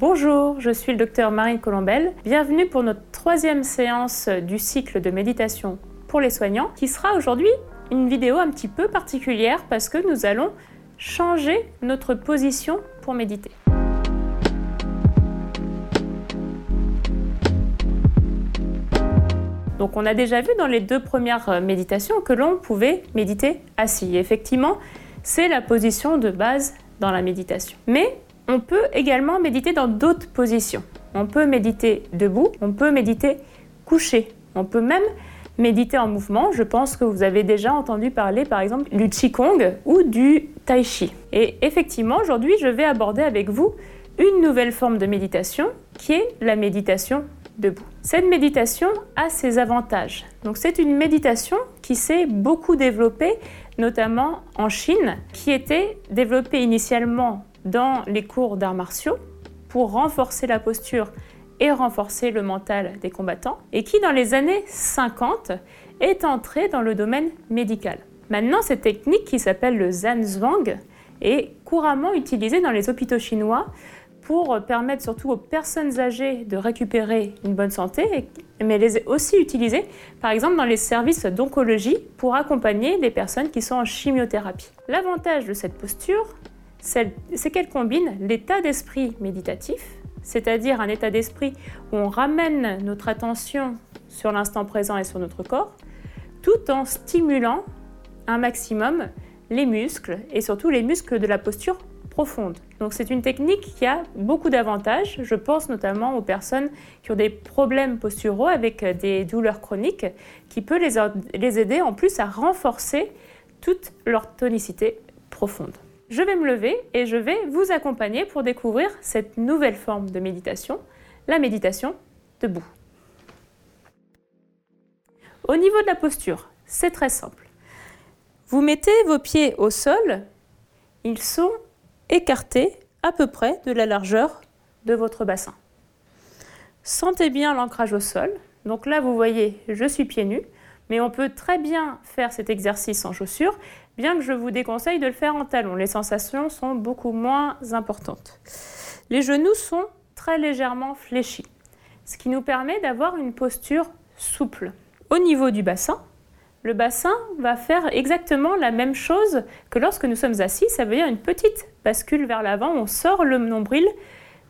Bonjour, je suis le docteur Marine Colombel. Bienvenue pour notre troisième séance du cycle de méditation pour les soignants, qui sera aujourd'hui une vidéo un petit peu particulière parce que nous allons changer notre position pour méditer. Donc on a déjà vu dans les deux premières euh, méditations que l'on pouvait méditer assis. effectivement, c'est la position de base dans la méditation. Mais on peut également méditer dans d'autres positions. On peut méditer debout, on peut méditer couché, on peut même méditer en mouvement. Je pense que vous avez déjà entendu parler par exemple du Qigong ou du Tai Chi. Et effectivement, aujourd'hui, je vais aborder avec vous une nouvelle forme de méditation qui est la méditation debout. Cette méditation a ses avantages. Donc c'est une méditation qui s'est beaucoup développée, notamment en Chine, qui était développée initialement dans les cours d'arts martiaux pour renforcer la posture et renforcer le mental des combattants, et qui dans les années 50 est entrée dans le domaine médical. Maintenant, cette technique qui s'appelle le Zanzhuang est couramment utilisée dans les hôpitaux chinois pour permettre surtout aux personnes âgées de récupérer une bonne santé, mais elle est aussi utilisée par exemple dans les services d'oncologie pour accompagner des personnes qui sont en chimiothérapie. L'avantage de cette posture, c'est qu'elle combine l'état d'esprit méditatif, c'est-à-dire un état d'esprit où on ramène notre attention sur l'instant présent et sur notre corps, tout en stimulant un maximum les muscles et surtout les muscles de la posture donc c'est une technique qui a beaucoup d'avantages. Je pense notamment aux personnes qui ont des problèmes posturaux avec des douleurs chroniques, qui peut les aider en plus à renforcer toute leur tonicité profonde. Je vais me lever et je vais vous accompagner pour découvrir cette nouvelle forme de méditation, la méditation debout. Au niveau de la posture, c'est très simple. Vous mettez vos pieds au sol, ils sont écarté à peu près de la largeur de votre bassin. Sentez bien l'ancrage au sol. Donc là, vous voyez, je suis pieds nus, mais on peut très bien faire cet exercice en chaussures, bien que je vous déconseille de le faire en talons. Les sensations sont beaucoup moins importantes. Les genoux sont très légèrement fléchis, ce qui nous permet d'avoir une posture souple. Au niveau du bassin, le bassin va faire exactement la même chose que lorsque nous sommes assis, ça veut dire une petite bascule vers l'avant, on sort le nombril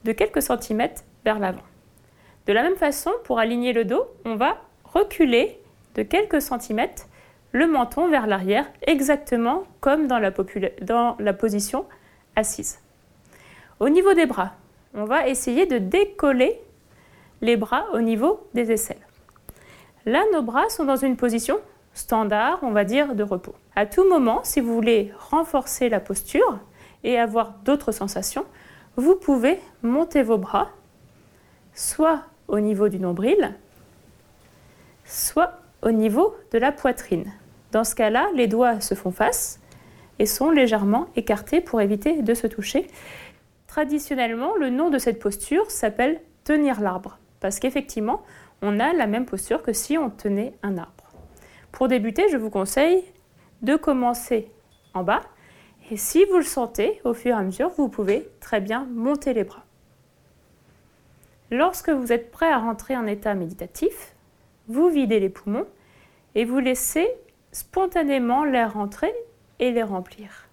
de quelques centimètres vers l'avant. De la même façon, pour aligner le dos, on va reculer de quelques centimètres le menton vers l'arrière, exactement comme dans la, position assise. Au niveau des bras, on va essayer de décoller les bras au niveau des aisselles. Là, nos bras sont dans une position standard, on va dire, de repos. À tout moment, si vous voulez renforcer la posture et avoir d'autres sensations, vous pouvez monter vos bras, soit au niveau du nombril, soit au niveau de la poitrine. Dans ce cas-là, les doigts se font face et sont légèrement écartés pour éviter de se toucher. Traditionnellement, le nom de cette posture s'appelle tenir l'arbre, parce qu'effectivement, on a la même posture que si on tenait un arbre. Pour débuter, je vous conseille de commencer en bas et si vous le sentez, au fur et à mesure, vous pouvez très bien monter les bras. Lorsque vous êtes prêt à rentrer en état méditatif, vous videz les poumons et vous laissez spontanément l'air rentrer et les remplir.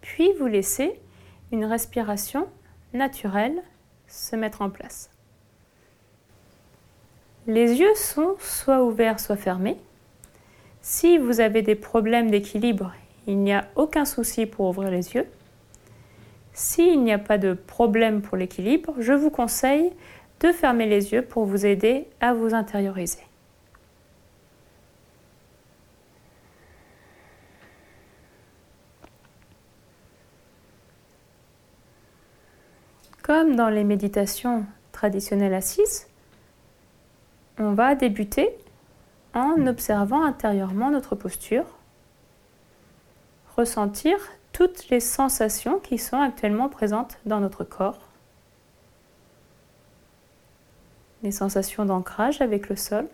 Puis vous laissez une respiration naturelle se mettre en place. Les yeux sont soit ouverts, soit fermés. Si vous avez des problèmes d'équilibre, il n'y a aucun souci pour ouvrir les yeux. S'il n'y a pas de problème pour l'équilibre, je vous conseille de fermer les yeux pour vous aider à vous intérioriser. Comme dans les méditations traditionnelles assises, on va débuter en observant intérieurement notre posture, ressentir toutes les sensations qui sont actuellement présentes dans notre corps. Les sensations d'ancrage avec le sol.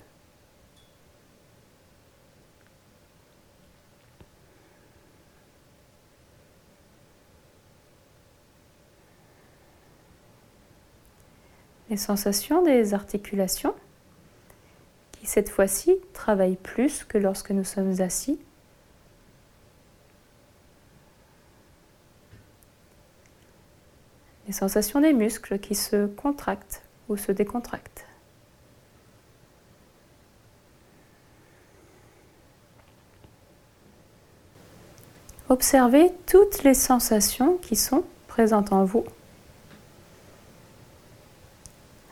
les sensations des articulations qui cette fois-ci travaillent plus que lorsque nous sommes assis Les sensations des muscles qui se contractent ou se décontractent. Observez toutes les sensations qui sont présentes en vous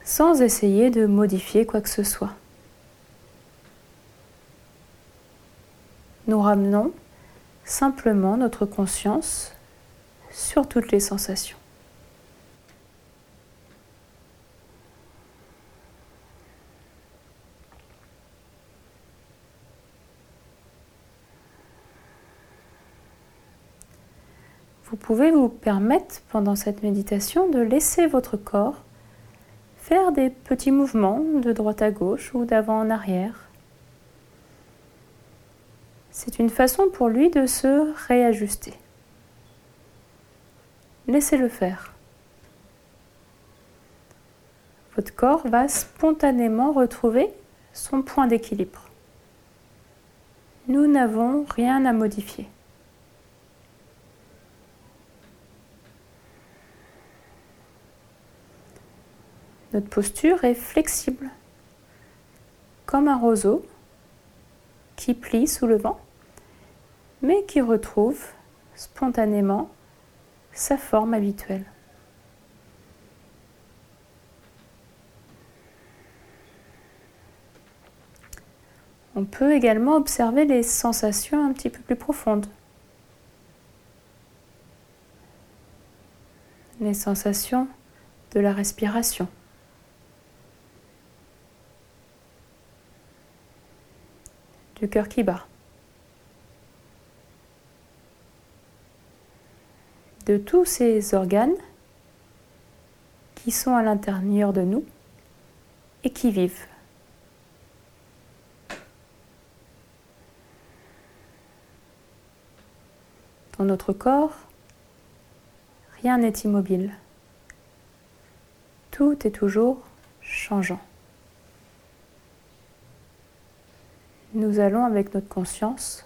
sans essayer de modifier quoi que ce soit. Nous ramenons simplement notre conscience sur toutes les sensations. Vous pouvez vous permettre pendant cette méditation de laisser votre corps faire des petits mouvements de droite à gauche ou d'avant en arrière. C'est une façon pour lui de se réajuster. Laissez-le faire. Votre corps va spontanément retrouver son point d'équilibre. Nous n'avons rien à modifier. Notre posture est flexible, comme un roseau qui plie sous le vent, mais qui retrouve spontanément sa forme habituelle. On peut également observer les sensations un petit peu plus profondes. Les sensations de la respiration. Du cœur qui bat, de tous ces organes qui sont à l'intérieur de nous et qui vivent. Dans notre corps, rien n'est immobile. Tout est toujours changeant. Nous allons avec notre conscience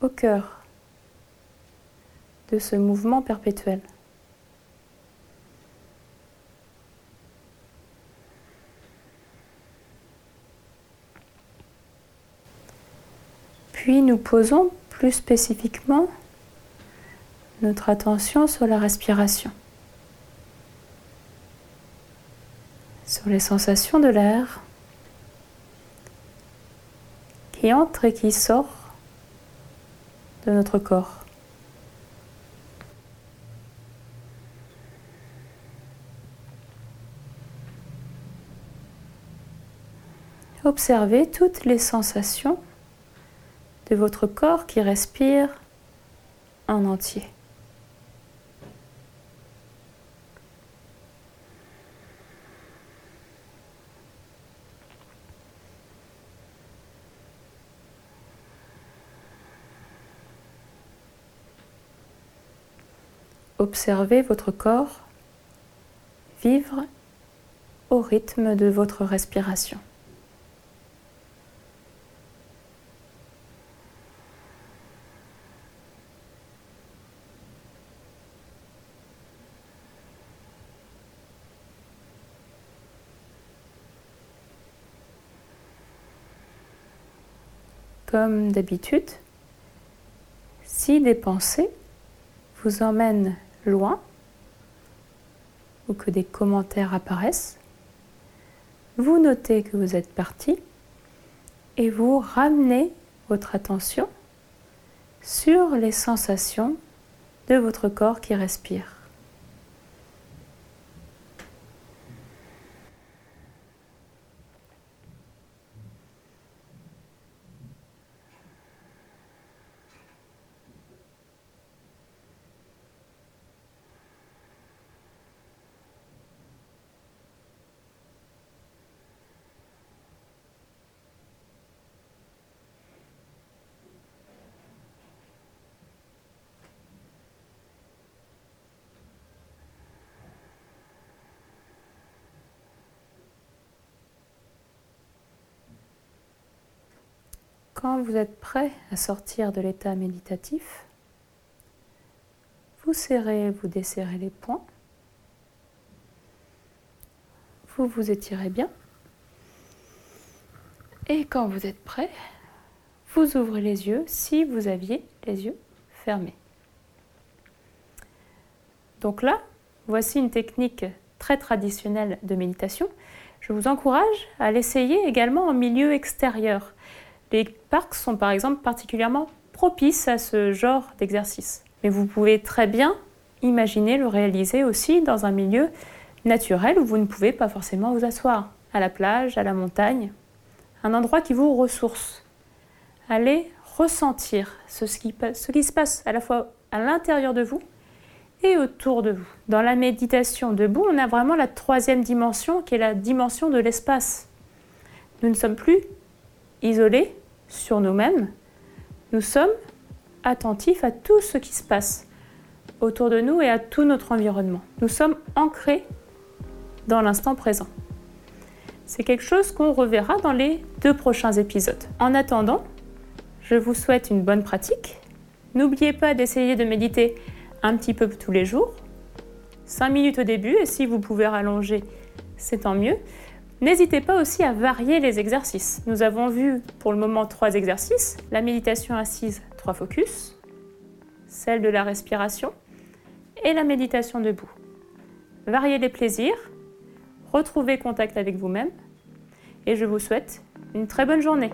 au cœur de ce mouvement perpétuel. Puis nous posons plus spécifiquement notre attention sur la respiration, sur les sensations de l'air qui entre et qui sort de notre corps. Observez toutes les sensations de votre corps qui respire en entier. Observez votre corps vivre au rythme de votre respiration. Comme d'habitude, si des pensées vous emmènent loin ou que des commentaires apparaissent, vous notez que vous êtes parti et vous ramenez votre attention sur les sensations de votre corps qui respire. Quand vous êtes prêt à sortir de l'état méditatif, vous serrez, vous desserrez les poings. Vous vous étirez bien. Et quand vous êtes prêt, vous ouvrez les yeux si vous aviez les yeux fermés. Donc là, voici une technique très traditionnelle de méditation. Je vous encourage à l'essayer également en milieu extérieur. Les parcs sont par exemple particulièrement propices à ce genre d'exercice. Mais vous pouvez très bien imaginer le réaliser aussi dans un milieu naturel où vous ne pouvez pas forcément vous asseoir, à la plage, à la montagne, un endroit qui vous ressource. Allez ressentir ce qui, se passe à la fois à l'intérieur de vous et autour de vous. Dans la méditation debout, on a vraiment la troisième dimension qui est la dimension de l'espace. Nous ne sommes plus isolés sur nous-mêmes, nous sommes attentifs à tout ce qui se passe autour de nous et à tout notre environnement. Nous sommes ancrés dans l'instant présent. C'est quelque chose qu'on reverra dans les deux prochains épisodes. En attendant, je vous souhaite une bonne pratique. N'oubliez pas d'essayer de méditer un petit peu tous les jours, 5 minutes au début, et si vous pouvez rallonger, c'est tant mieux. N'hésitez pas aussi à varier les exercices. Nous avons vu pour le moment trois exercices. La méditation assise, trois focus, celle de la respiration et la méditation debout. Variez les plaisirs, retrouvez contact avec vous-même et je vous souhaite une très bonne journée.